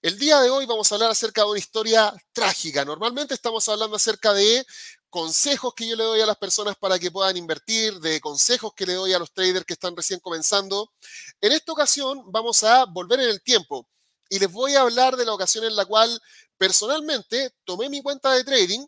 El día de hoy vamos a hablar acerca de una historia trágica. Normalmente estamos hablando acerca de consejos que yo le doy a las personas para que puedan invertir, de consejos que le doy a los traders que están recién comenzando. En esta ocasión vamos a volver en el tiempo y les voy a hablar de la ocasión en la cual personalmente tomé mi cuenta de trading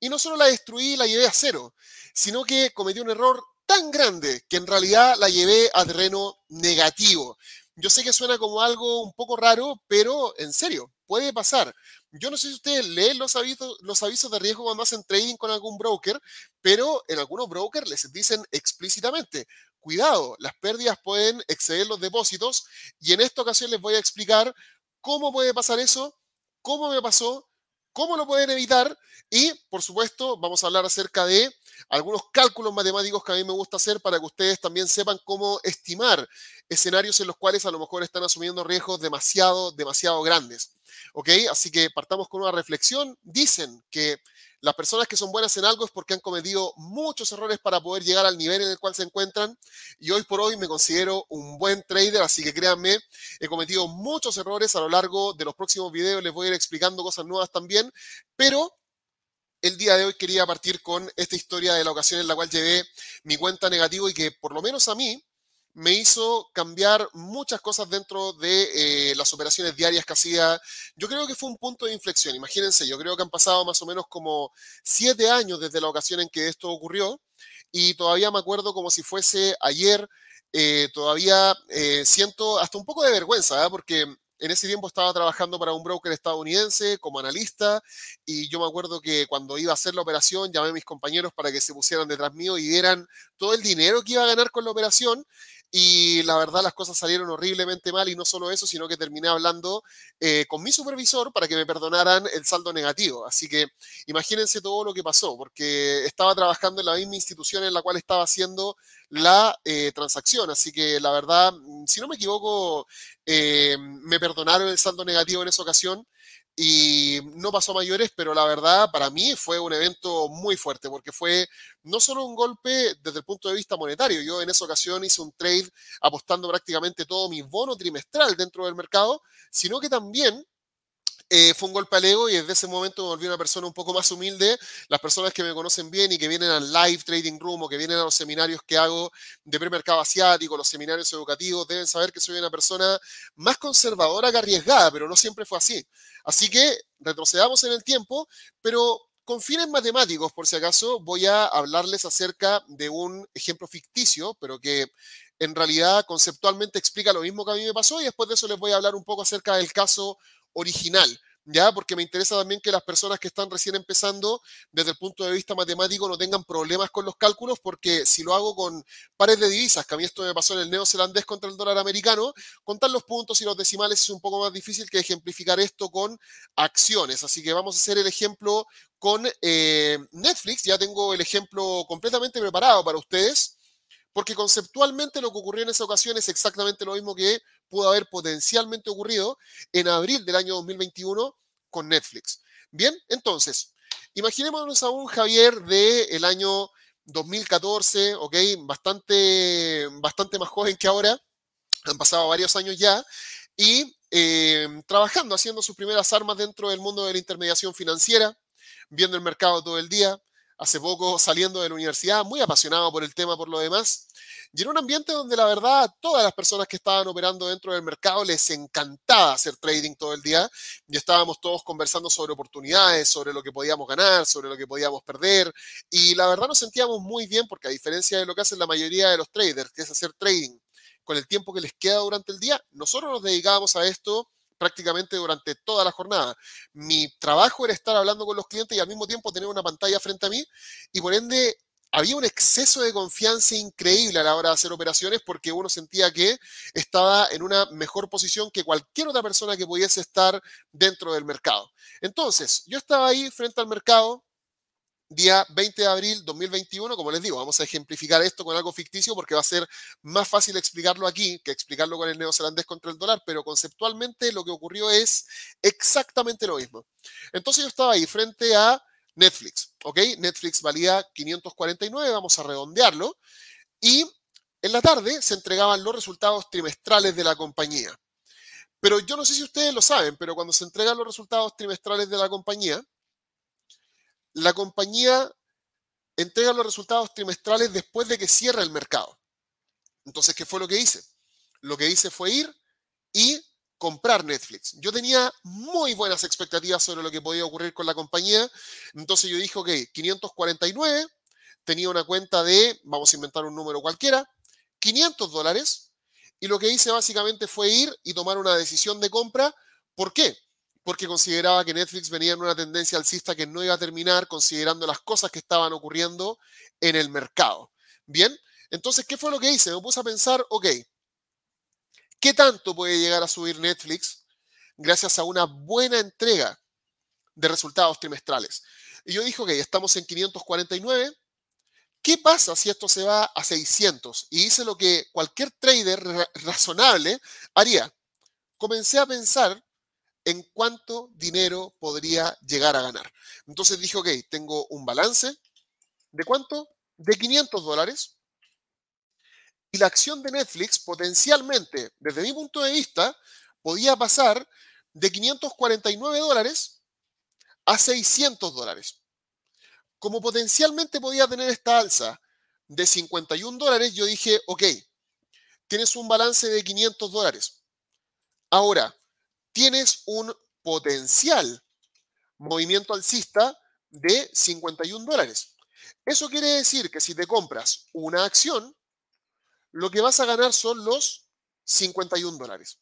y no solo la destruí la llevé a cero, sino que cometí un error tan grande que en realidad la llevé a terreno negativo. Yo sé que suena como algo un poco raro, pero en serio, puede pasar. Yo no sé si ustedes leen los avisos, los avisos de riesgo cuando hacen trading con algún broker, pero en algunos brokers les dicen explícitamente, cuidado, las pérdidas pueden exceder los depósitos y en esta ocasión les voy a explicar cómo puede pasar eso, cómo me pasó, cómo lo pueden evitar y, por supuesto, vamos a hablar acerca de algunos cálculos matemáticos que a mí me gusta hacer para que ustedes también sepan cómo estimar escenarios en los cuales a lo mejor están asumiendo riesgos demasiado, demasiado grandes. ¿Ok? Así que partamos con una reflexión. Dicen que las personas que son buenas en algo es porque han cometido muchos errores para poder llegar al nivel en el cual se encuentran. Y hoy por hoy me considero un buen trader, así que créanme, he cometido muchos errores a lo largo de los próximos videos. Les voy a ir explicando cosas nuevas también, pero el día de hoy quería partir con esta historia de la ocasión en la cual llevé mi cuenta negativo y que por lo menos a mí me hizo cambiar muchas cosas dentro de eh, las operaciones diarias que hacía. Yo creo que fue un punto de inflexión. Imagínense, yo creo que han pasado más o menos como siete años desde la ocasión en que esto ocurrió y todavía me acuerdo como si fuese ayer. Eh, todavía eh, siento hasta un poco de vergüenza, porque en ese tiempo estaba trabajando para un broker estadounidense como analista y yo me acuerdo que cuando iba a hacer la operación llamé a mis compañeros para que se pusieran detrás mío y vieran todo el dinero que iba a ganar con la operación y la verdad las cosas salieron horriblemente mal y no solo eso, sino que terminé hablando eh, con mi supervisor para que me perdonaran el saldo negativo. Así que imagínense todo lo que pasó, porque estaba trabajando en la misma institución en la cual estaba haciendo la eh, transacción. Así que la verdad, si no me equivoco, eh, me perdonaron el saldo negativo en esa ocasión y no pasó mayores, pero la verdad para mí fue un evento muy fuerte porque fue no solo un golpe desde el punto de vista monetario, yo en esa ocasión hice un trade apostando prácticamente todo mi bono trimestral dentro del mercado, sino que también eh, fue un golpe al ego y desde ese momento me volví una persona un poco más humilde. Las personas que me conocen bien y que vienen al live trading room o que vienen a los seminarios que hago de premercado asiático, los seminarios educativos, deben saber que soy una persona más conservadora que arriesgada, pero no siempre fue así. Así que retrocedamos en el tiempo, pero con fines matemáticos, por si acaso, voy a hablarles acerca de un ejemplo ficticio, pero que en realidad conceptualmente explica lo mismo que a mí me pasó y después de eso les voy a hablar un poco acerca del caso original, ¿ya? Porque me interesa también que las personas que están recién empezando, desde el punto de vista matemático, no tengan problemas con los cálculos, porque si lo hago con pares de divisas, que a mí esto me pasó en el neozelandés contra el dólar americano, contar los puntos y los decimales es un poco más difícil que ejemplificar esto con acciones. Así que vamos a hacer el ejemplo con eh, Netflix. Ya tengo el ejemplo completamente preparado para ustedes, porque conceptualmente lo que ocurrió en esa ocasión es exactamente lo mismo que pudo haber potencialmente ocurrido en abril del año 2021 con Netflix. Bien, entonces, imaginémonos a un Javier del año 2014, ok, bastante, bastante más joven que ahora, han pasado varios años ya, y eh, trabajando, haciendo sus primeras armas dentro del mundo de la intermediación financiera, viendo el mercado todo el día, hace poco saliendo de la universidad, muy apasionado por el tema por lo demás, y en un ambiente donde la verdad todas las personas que estaban operando dentro del mercado les encantaba hacer trading todo el día y estábamos todos conversando sobre oportunidades, sobre lo que podíamos ganar, sobre lo que podíamos perder y la verdad nos sentíamos muy bien porque a diferencia de lo que hacen la mayoría de los traders, que es hacer trading con el tiempo que les queda durante el día, nosotros nos dedicábamos a esto prácticamente durante toda la jornada. Mi trabajo era estar hablando con los clientes y al mismo tiempo tener una pantalla frente a mí y por ende había un exceso de confianza increíble a la hora de hacer operaciones porque uno sentía que estaba en una mejor posición que cualquier otra persona que pudiese estar dentro del mercado. Entonces, yo estaba ahí frente al mercado, día 20 de abril 2021, como les digo, vamos a ejemplificar esto con algo ficticio porque va a ser más fácil explicarlo aquí que explicarlo con el neozelandés contra el dólar, pero conceptualmente lo que ocurrió es exactamente lo mismo. Entonces yo estaba ahí frente a Netflix, ¿ok? Netflix valía 549, vamos a redondearlo, y en la tarde se entregaban los resultados trimestrales de la compañía. Pero yo no sé si ustedes lo saben, pero cuando se entregan los resultados trimestrales de la compañía, la compañía entrega los resultados trimestrales después de que cierra el mercado. Entonces, ¿qué fue lo que hice? Lo que hice fue ir y comprar Netflix. Yo tenía muy buenas expectativas sobre lo que podía ocurrir con la compañía. Entonces yo dije, ok, 549, tenía una cuenta de, vamos a inventar un número cualquiera, 500 dólares. Y lo que hice básicamente fue ir y tomar una decisión de compra. ¿Por qué? Porque consideraba que Netflix venía en una tendencia alcista que no iba a terminar, considerando las cosas que estaban ocurriendo en el mercado. Bien, entonces, ¿qué fue lo que hice? Me puse a pensar, ok, ¿Qué tanto puede llegar a subir Netflix gracias a una buena entrega de resultados trimestrales? Y yo dije, ok, estamos en 549. ¿Qué pasa si esto se va a 600? Y hice lo que cualquier trader razonable haría. Comencé a pensar en cuánto dinero podría llegar a ganar. Entonces dije, ok, tengo un balance. ¿De cuánto? De 500 dólares y la acción de Netflix potencialmente, desde mi punto de vista, podía pasar de 549 dólares a 600 dólares. Como potencialmente podía tener esta alza de 51 dólares, yo dije, ok, tienes un balance de 500 dólares. Ahora, tienes un potencial movimiento alcista de 51 dólares. Eso quiere decir que si te compras una acción, lo que vas a ganar son los 51 dólares.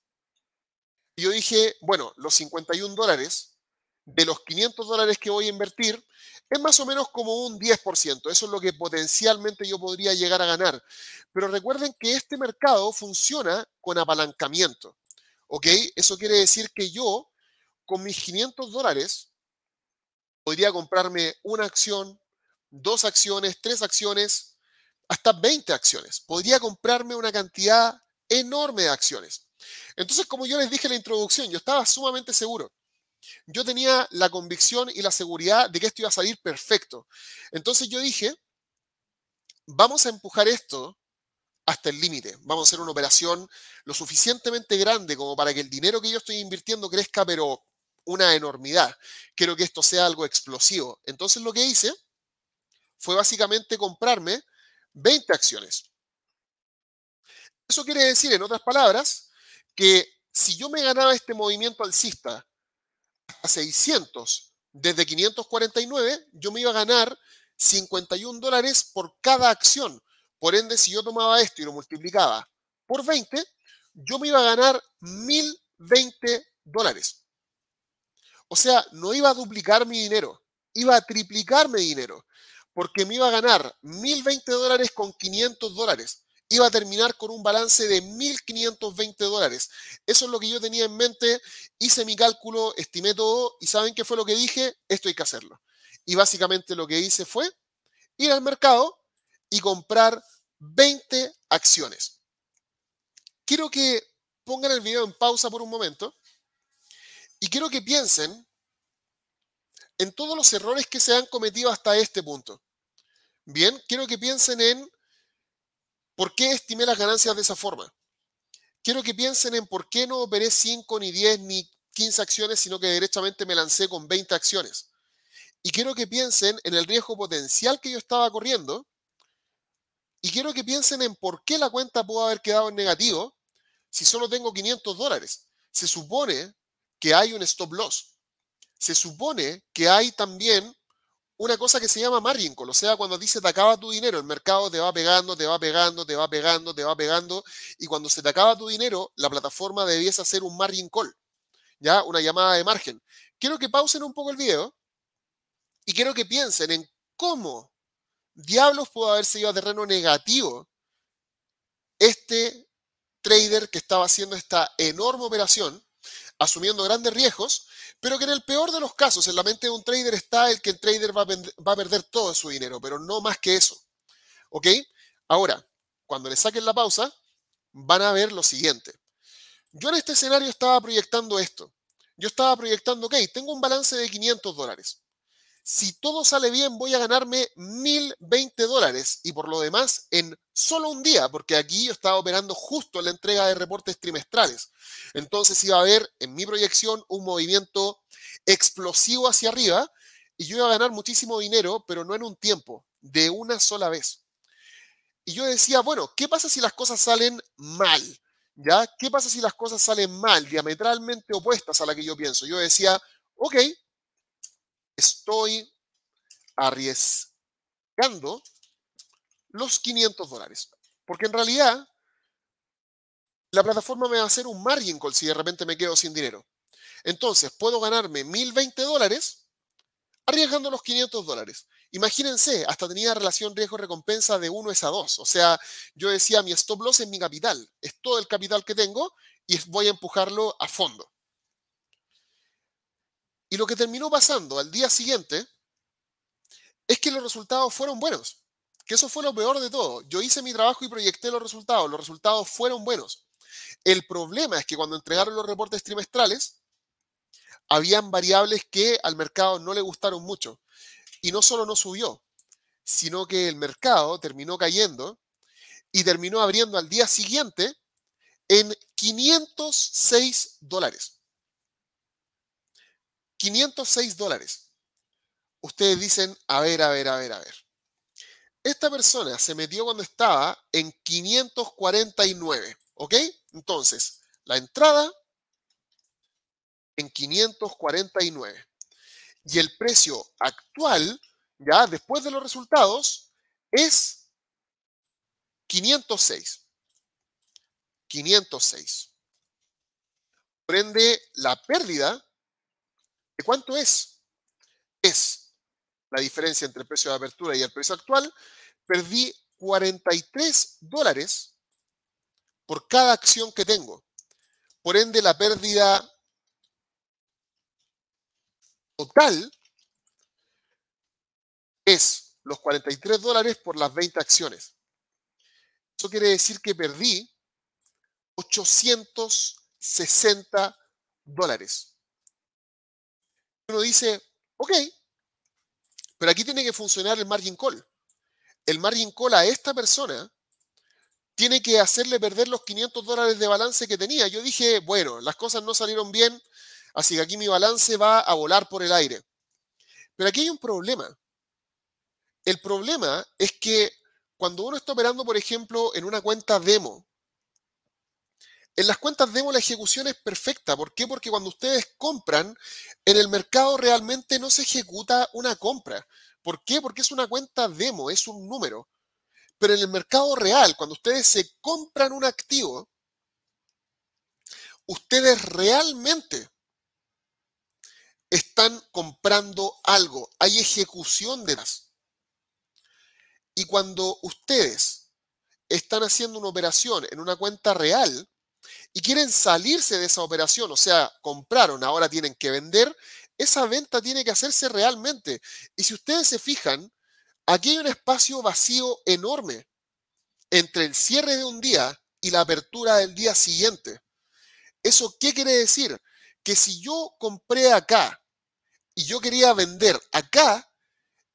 Yo dije, bueno, los 51 dólares de los 500 dólares que voy a invertir es más o menos como un 10%. Eso es lo que potencialmente yo podría llegar a ganar. Pero recuerden que este mercado funciona con apalancamiento. ¿Ok? Eso quiere decir que yo, con mis 500 dólares, podría comprarme una acción, dos acciones, tres acciones, hasta 20 acciones. Podría comprarme una cantidad enorme de acciones. Entonces, como yo les dije en la introducción, yo estaba sumamente seguro. Yo tenía la convicción y la seguridad de que esto iba a salir perfecto. Entonces yo dije, vamos a empujar esto hasta el límite. Vamos a hacer una operación lo suficientemente grande como para que el dinero que yo estoy invirtiendo crezca, pero una enormidad. Quiero que esto sea algo explosivo. Entonces lo que hice fue básicamente comprarme 20 acciones. Eso quiere decir, en otras palabras, que si yo me ganaba este movimiento alcista a 600 desde 549, yo me iba a ganar 51 dólares por cada acción. Por ende, si yo tomaba esto y lo multiplicaba por 20, yo me iba a ganar 1020 dólares. O sea, no iba a duplicar mi dinero, iba a triplicar mi dinero porque me iba a ganar 1.020 dólares con 500 dólares. Iba a terminar con un balance de 1.520 dólares. Eso es lo que yo tenía en mente. Hice mi cálculo, estimé todo y ¿saben qué fue lo que dije? Esto hay que hacerlo. Y básicamente lo que hice fue ir al mercado y comprar 20 acciones. Quiero que pongan el video en pausa por un momento y quiero que piensen en todos los errores que se han cometido hasta este punto. Bien, quiero que piensen en por qué estimé las ganancias de esa forma. Quiero que piensen en por qué no operé 5, ni 10, ni 15 acciones, sino que derechamente me lancé con 20 acciones. Y quiero que piensen en el riesgo potencial que yo estaba corriendo. Y quiero que piensen en por qué la cuenta pudo haber quedado en negativo si solo tengo 500 dólares. Se supone que hay un stop loss se supone que hay también una cosa que se llama margin call, o sea, cuando dice te acaba tu dinero, el mercado te va pegando, te va pegando, te va pegando, te va pegando, y cuando se te acaba tu dinero, la plataforma debiese hacer un margin call, ya, una llamada de margen. Quiero que pausen un poco el video y quiero que piensen en cómo diablos pudo haber seguido a terreno negativo este trader que estaba haciendo esta enorme operación, asumiendo grandes riesgos, pero que en el peor de los casos, en la mente de un trader está el que el trader va a, perder todo su dinero, pero no más que eso. ¿Ok? Ahora, cuando le saquen la pausa, van a ver lo siguiente. Yo en este escenario estaba proyectando esto. Yo estaba proyectando, ok, tengo un balance de 500 dólares. Si todo sale bien, voy a ganarme 1020 dólares y por lo demás en solo un día, porque aquí yo estaba operando justo la entrega de reportes trimestrales. Entonces iba a haber en mi proyección un movimiento explosivo hacia arriba y yo iba a ganar muchísimo dinero, pero no en un tiempo, de una sola vez. Y yo decía, bueno, ¿qué pasa si las cosas salen mal? ¿Ya? ¿Qué pasa si las cosas salen mal, diametralmente opuestas a la que yo pienso? Yo decía, ok, estoy arriesgando los 500 dólares. Porque en realidad la plataforma me va a hacer un margin call si de repente me quedo sin dinero. Entonces, puedo ganarme 1020 dólares arriesgando los 500 dólares. Imagínense, hasta tenía relación riesgo-recompensa de 1 es a 2. O sea, yo decía, mi stop loss es mi capital, es todo el capital que tengo y voy a empujarlo a fondo. Y lo que terminó pasando al día siguiente es que los resultados fueron buenos. Que eso fue lo peor de todo. Yo hice mi trabajo y proyecté los resultados. Los resultados fueron buenos. El problema es que cuando entregaron los reportes trimestrales, habían variables que al mercado no le gustaron mucho. Y no solo no subió, sino que el mercado terminó cayendo y terminó abriendo al día siguiente en 506 dólares. 506 dólares. Ustedes dicen, a ver, a ver, a ver, a ver. Esta persona se metió cuando estaba en 549, ¿ok? Entonces, la entrada en 549. Y el precio actual, ya después de los resultados, es 506. 506. Prende la pérdida ¿De cuánto es? Es la diferencia entre el precio de apertura y el precio actual. Perdí 43 dólares por cada acción que tengo. Por ende, la pérdida total es los 43 dólares por las 20 acciones. Eso quiere decir que perdí 860 dólares uno dice, ok, pero aquí tiene que funcionar el margin call. El margin call a esta persona tiene que hacerle perder los 500 dólares de balance que tenía. Yo dije, bueno, las cosas no salieron bien, así que aquí mi balance va a volar por el aire. Pero aquí hay un problema. El problema es que cuando uno está operando, por ejemplo, en una cuenta demo, en las cuentas demo la ejecución es perfecta. ¿Por qué? Porque cuando ustedes compran, en el mercado realmente no se ejecuta una compra. ¿Por qué? Porque es una cuenta demo, es un número. Pero en el mercado real, cuando ustedes se compran un activo, ustedes realmente están comprando algo. Hay ejecución de las. Y cuando ustedes están haciendo una operación en una cuenta real, y quieren salirse de esa operación, o sea, compraron, ahora tienen que vender, esa venta tiene que hacerse realmente. Y si ustedes se fijan, aquí hay un espacio vacío enorme entre el cierre de un día y la apertura del día siguiente. ¿Eso qué quiere decir? Que si yo compré acá y yo quería vender acá,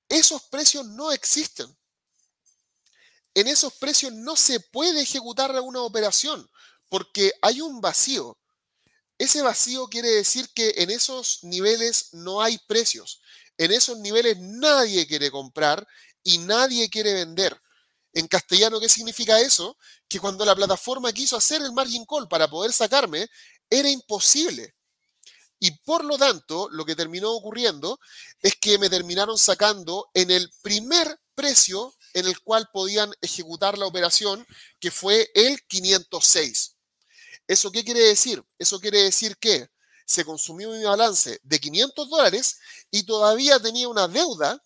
esos precios no existen. En esos precios no se puede ejecutar una operación porque hay un vacío. Ese vacío quiere decir que en esos niveles no hay precios. En esos niveles nadie quiere comprar y nadie quiere vender. En castellano, ¿qué significa eso? Que cuando la plataforma quiso hacer el margin call para poder sacarme, era imposible. Y por lo tanto, lo que terminó ocurriendo es que me terminaron sacando en el primer precio en el cual podían ejecutar la operación, que fue el 506. ¿Eso qué quiere decir? Eso quiere decir que se consumió mi balance de 500 dólares y todavía tenía una deuda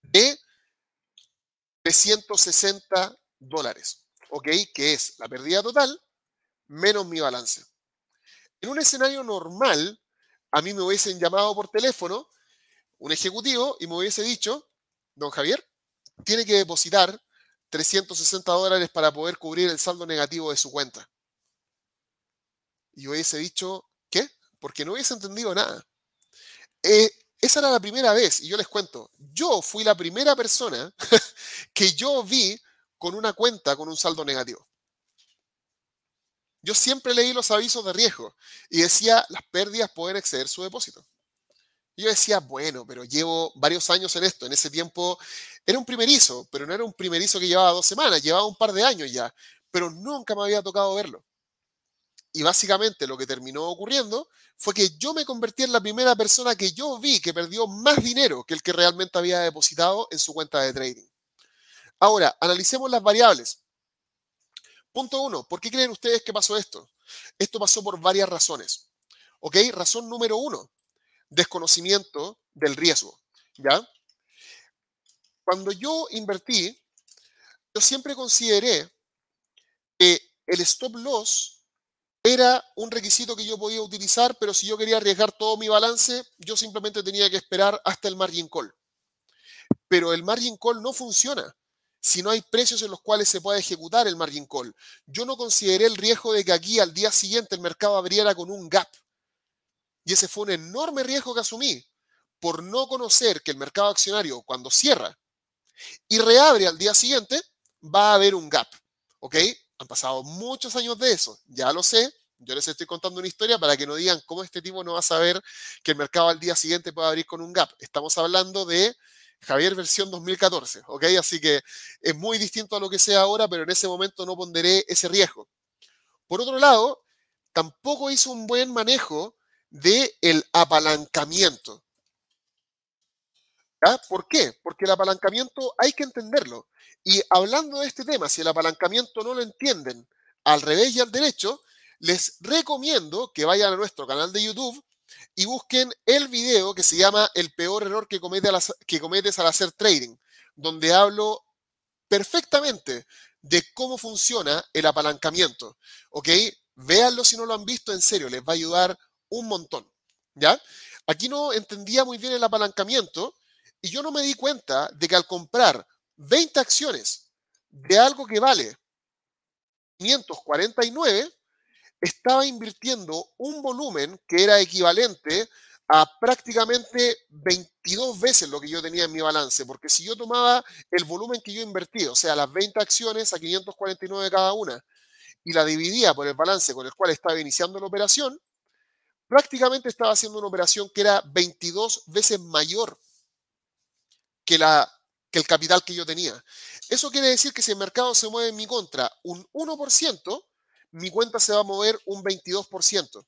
de 360 dólares, ¿ok? Que es la pérdida total menos mi balance. En un escenario normal, a mí me hubiesen llamado por teléfono un ejecutivo y me hubiese dicho, don Javier, tiene que depositar 360 dólares para poder cubrir el saldo negativo de su cuenta y hubiese dicho, ¿qué? Porque no hubiese entendido nada. Eh, esa era la primera vez, y yo les cuento, yo fui la primera persona que yo vi con una cuenta con un saldo negativo. Yo siempre leí los avisos de riesgo y decía, las pérdidas pueden exceder su depósito. Y yo decía, bueno, pero llevo varios años en esto. En ese tiempo era un primerizo, pero no era un primerizo que llevaba dos semanas, llevaba un par de años ya, pero nunca me había tocado verlo. Y básicamente lo que terminó ocurriendo fue que yo me convertí en la primera persona que yo vi que perdió más dinero que el que realmente había depositado en su cuenta de trading. Ahora, analicemos las variables. Punto uno, ¿por qué creen ustedes que pasó esto? Esto pasó por varias razones. ¿Ok? Razón número uno, desconocimiento del riesgo. ¿Ya? Cuando yo invertí, yo siempre consideré que el stop loss era un requisito que yo podía utilizar, pero si yo quería arriesgar todo mi balance, yo simplemente tenía que esperar hasta el margin call. Pero el margin call no funciona si no hay precios en los cuales se pueda ejecutar el margin call. Yo no consideré el riesgo de que aquí al día siguiente el mercado abriera con un gap. Y ese fue un enorme riesgo que asumí por no conocer que el mercado accionario cuando cierra y reabre al día siguiente, va a haber un gap. ¿Ok? Han pasado muchos años de eso, ya lo sé. Yo les estoy contando una historia para que no digan cómo este tipo no va a saber que el mercado al día siguiente puede abrir con un gap. Estamos hablando de Javier versión 2014, ¿ok? Así que es muy distinto a lo que sea ahora, pero en ese momento no ponderé ese riesgo. Por otro lado, tampoco hizo un buen manejo del el apalancamiento. ¿Por qué? Porque el apalancamiento hay que entenderlo. Y hablando de este tema, si el apalancamiento no lo entienden al revés y al derecho, les recomiendo que vayan a nuestro canal de YouTube y busquen el video que se llama El peor error que, que cometes al hacer trading, donde hablo perfectamente de cómo funciona el apalancamiento. ¿Ok? Véanlo si no lo han visto, en serio, les va a ayudar un montón. ¿Ya? Aquí no entendía muy bien el apalancamiento y yo no me di cuenta de que al comprar 20 acciones de algo que vale 549, estaba invirtiendo un volumen que era equivalente a prácticamente 22 veces lo que yo tenía en mi balance, porque si yo tomaba el volumen que yo invertí, o sea, las 20 acciones a 549 cada una, y la dividía por el balance con el cual estaba iniciando la operación, prácticamente estaba haciendo una operación que era 22 veces mayor que, el capital que yo tenía. Eso quiere decir que si el mercado se mueve en mi contra un 1%, mi cuenta se va a mover un 22%.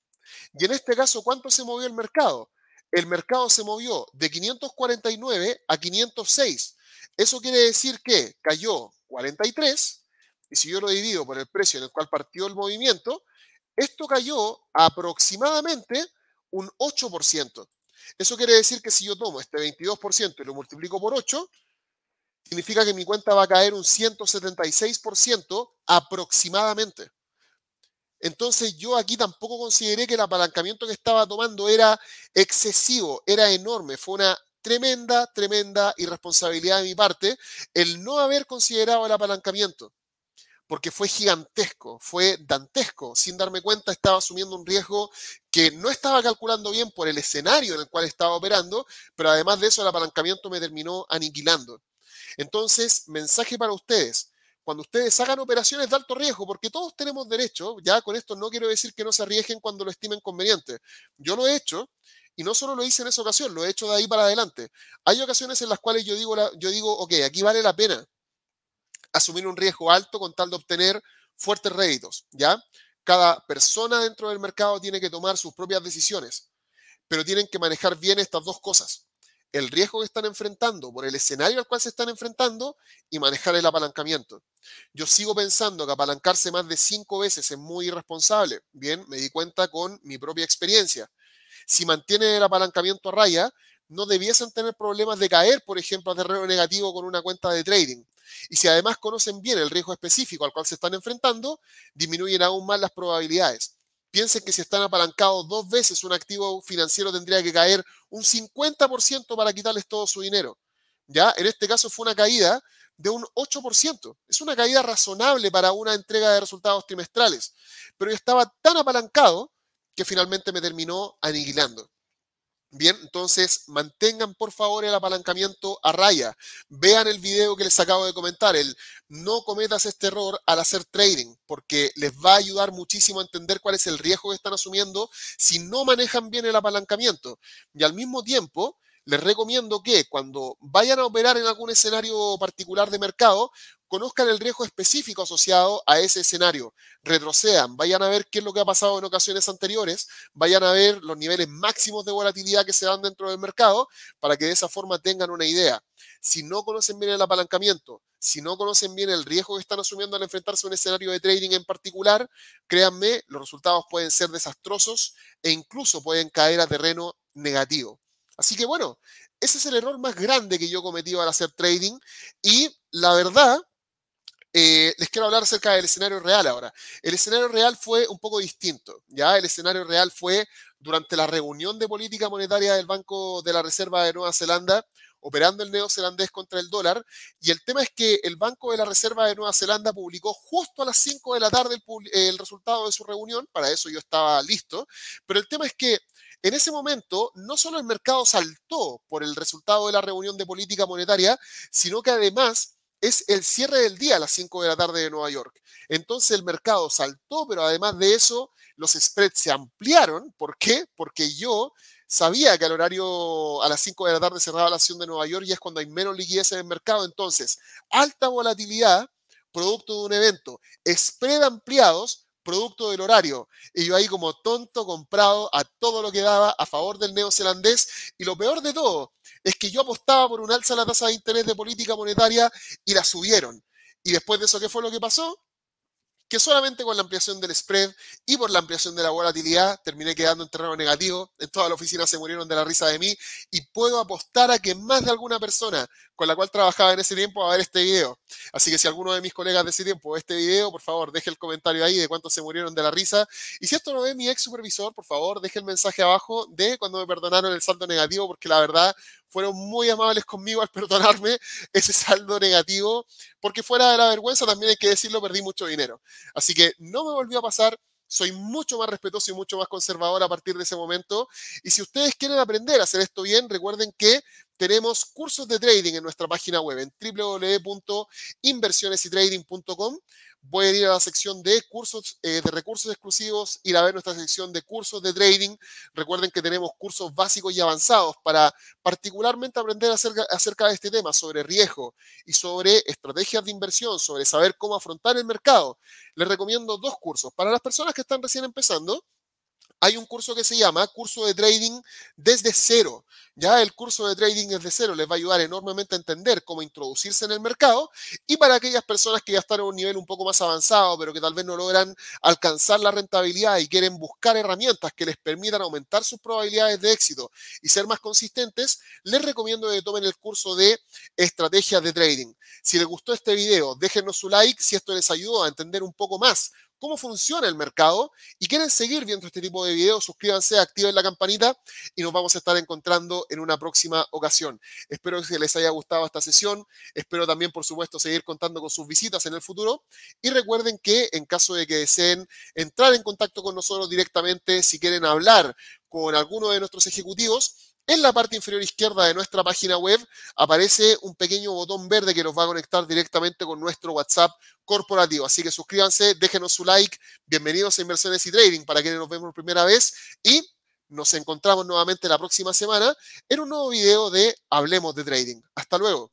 Y en este caso, ¿cuánto se movió el mercado? El mercado se movió de 549 a 506. Eso quiere decir que cayó 43, y si yo lo divido por el precio en el cual partió el movimiento, esto cayó aproximadamente un 8%. Eso quiere decir que si yo tomo este 22% y lo multiplico por 8, significa que mi cuenta va a caer un 176% aproximadamente. Entonces yo aquí tampoco consideré que el apalancamiento que estaba tomando era excesivo, era enorme, fue una tremenda, tremenda irresponsabilidad de mi parte el no haber considerado el apalancamiento porque fue gigantesco, fue dantesco. Sin darme cuenta estaba asumiendo un riesgo que no estaba calculando bien por el escenario en el cual estaba operando, pero además de eso el apalancamiento me terminó aniquilando. Entonces, mensaje para ustedes. Cuando ustedes hagan operaciones de alto riesgo, porque todos tenemos derecho, ya con esto no quiero decir que no se arriesguen cuando lo estimen conveniente. Yo lo he hecho y no solo lo hice en esa ocasión, lo he hecho de ahí para adelante. Hay ocasiones en las cuales yo digo, yo digo, ok, aquí vale la pena asumir un riesgo alto con tal de obtener fuertes réditos, ¿ya? Cada persona dentro del mercado tiene que tomar sus propias decisiones, pero tienen que manejar bien estas dos cosas. El riesgo que están enfrentando por el escenario al cual se están enfrentando y manejar el apalancamiento. Yo sigo pensando que apalancarse más de cinco veces es muy irresponsable. Bien, me di cuenta con mi propia experiencia. Si mantienen el apalancamiento a raya, no debiesen tener problemas de caer, por ejemplo, a terreno negativo con una cuenta de trading. Y si además conocen bien el riesgo específico al cual se están enfrentando, disminuyen aún más las probabilidades. Piensen que si están apalancados dos veces, un activo financiero tendría que caer un 50% para quitarles todo su dinero. ¿Ya? En este caso fue una caída de un 8%. Es una caída razonable para una entrega de resultados trimestrales. Pero yo estaba tan apalancado que finalmente me terminó aniquilando. Bien, entonces mantengan por favor el apalancamiento a raya. Vean el video que les acabo de comentar, el no cometas este error al hacer trading, porque les va a ayudar muchísimo a entender cuál es el riesgo que están asumiendo si no manejan bien el apalancamiento. Y al mismo tiempo, les recomiendo que cuando vayan a operar en algún escenario particular de mercado, conozcan el riesgo específico asociado a ese escenario, retrocedan, vayan a ver qué es lo que ha pasado en ocasiones anteriores, vayan a ver los niveles máximos de volatilidad que se dan dentro del mercado para que de esa forma tengan una idea. Si no conocen bien el apalancamiento, si no conocen bien el riesgo que están asumiendo al enfrentarse a un escenario de trading en particular, créanme, los resultados pueden ser desastrosos e incluso pueden caer a terreno negativo. Así que bueno, ese es el error más grande que yo cometí al hacer trading y la verdad eh, les quiero hablar acerca del escenario real ahora. El escenario real fue un poco distinto, ¿ya? El escenario real fue durante la reunión de política monetaria del Banco de la Reserva de Nueva Zelanda, operando el neozelandés contra el dólar. Y el tema es que el Banco de la Reserva de Nueva Zelanda publicó justo a las 5 de la tarde el, resultado de su reunión, para eso yo estaba listo, pero el tema es que en ese momento, no solo el mercado saltó por el resultado de la reunión de política monetaria, sino que además es el cierre del día a las 5 de la tarde de Nueva York. Entonces el mercado saltó, pero además de eso, los spreads se ampliaron. ¿Por qué? Porque yo sabía que al horario a las 5 de la tarde cerraba la acción de Nueva York y es cuando hay menos liquidez en el mercado. Entonces, alta volatilidad, producto de un evento, spread ampliados, producto del horario. Y yo ahí como tonto comprado a todo lo que daba a favor del neozelandés. Y lo peor de todo es que yo apostaba por un alza en la tasa de interés de política monetaria y la subieron. Y después de eso, ¿qué fue lo que pasó? que solamente con la ampliación del spread y por la ampliación de la volatilidad terminé quedando en terreno negativo. En toda la oficina se murieron de la risa de mí y puedo apostar a que más de alguna persona con la cual trabajaba en ese tiempo a ver este video. Así que si alguno de mis colegas de ese tiempo ve este video, por favor, deje el comentario ahí de cuántos se murieron de la risa. Y si esto lo ve mi ex supervisor, por favor, deje el mensaje abajo de cuando me perdonaron el saldo negativo, porque la verdad fueron muy amables conmigo al perdonarme ese saldo negativo, porque fuera de la vergüenza, también hay que decirlo, perdí mucho dinero. Así que no me volvió a pasar soy mucho más respetuoso y mucho más conservador a partir de ese momento. Y si ustedes quieren aprender a hacer esto bien, recuerden que tenemos cursos de trading en nuestra página web en www.inversionesytrading.com. Voy a ir a la sección de cursos eh, de recursos exclusivos, ir a ver nuestra sección de cursos de trading. Recuerden que tenemos cursos básicos y avanzados para particularmente aprender acerca, acerca de este tema, sobre riesgo y sobre estrategias de inversión, sobre saber cómo afrontar el mercado. Les recomiendo dos cursos. Para las personas que están recién empezando, hay un curso que se llama Curso de Trading desde cero. Ya el curso de trading desde cero les va a ayudar enormemente a entender cómo introducirse en el mercado y para aquellas personas que ya están en un nivel un poco más avanzado, pero que tal vez no logran alcanzar la rentabilidad y quieren buscar herramientas que les permitan aumentar sus probabilidades de éxito y ser más consistentes, les recomiendo que tomen el curso de estrategias de trading. Si les gustó este video, déjenos su like si esto les ayudó a entender un poco más cómo funciona el mercado y quieren seguir viendo este tipo de videos, suscríbanse, activen la campanita y nos vamos a estar encontrando en una próxima ocasión. Espero que les haya gustado esta sesión, espero también, por supuesto, seguir contando con sus visitas en el futuro. Y recuerden que en caso de que deseen entrar en contacto con nosotros directamente, si quieren hablar con alguno de nuestros ejecutivos, en la parte inferior izquierda de nuestra página web aparece un pequeño botón verde que nos va a conectar directamente con nuestro WhatsApp corporativo. Así que suscríbanse, déjenos su like. Bienvenidos a Inversiones y Trading para quienes nos vemos por primera vez y nos encontramos nuevamente la próxima semana en un nuevo video de Hablemos de Trading. Hasta luego.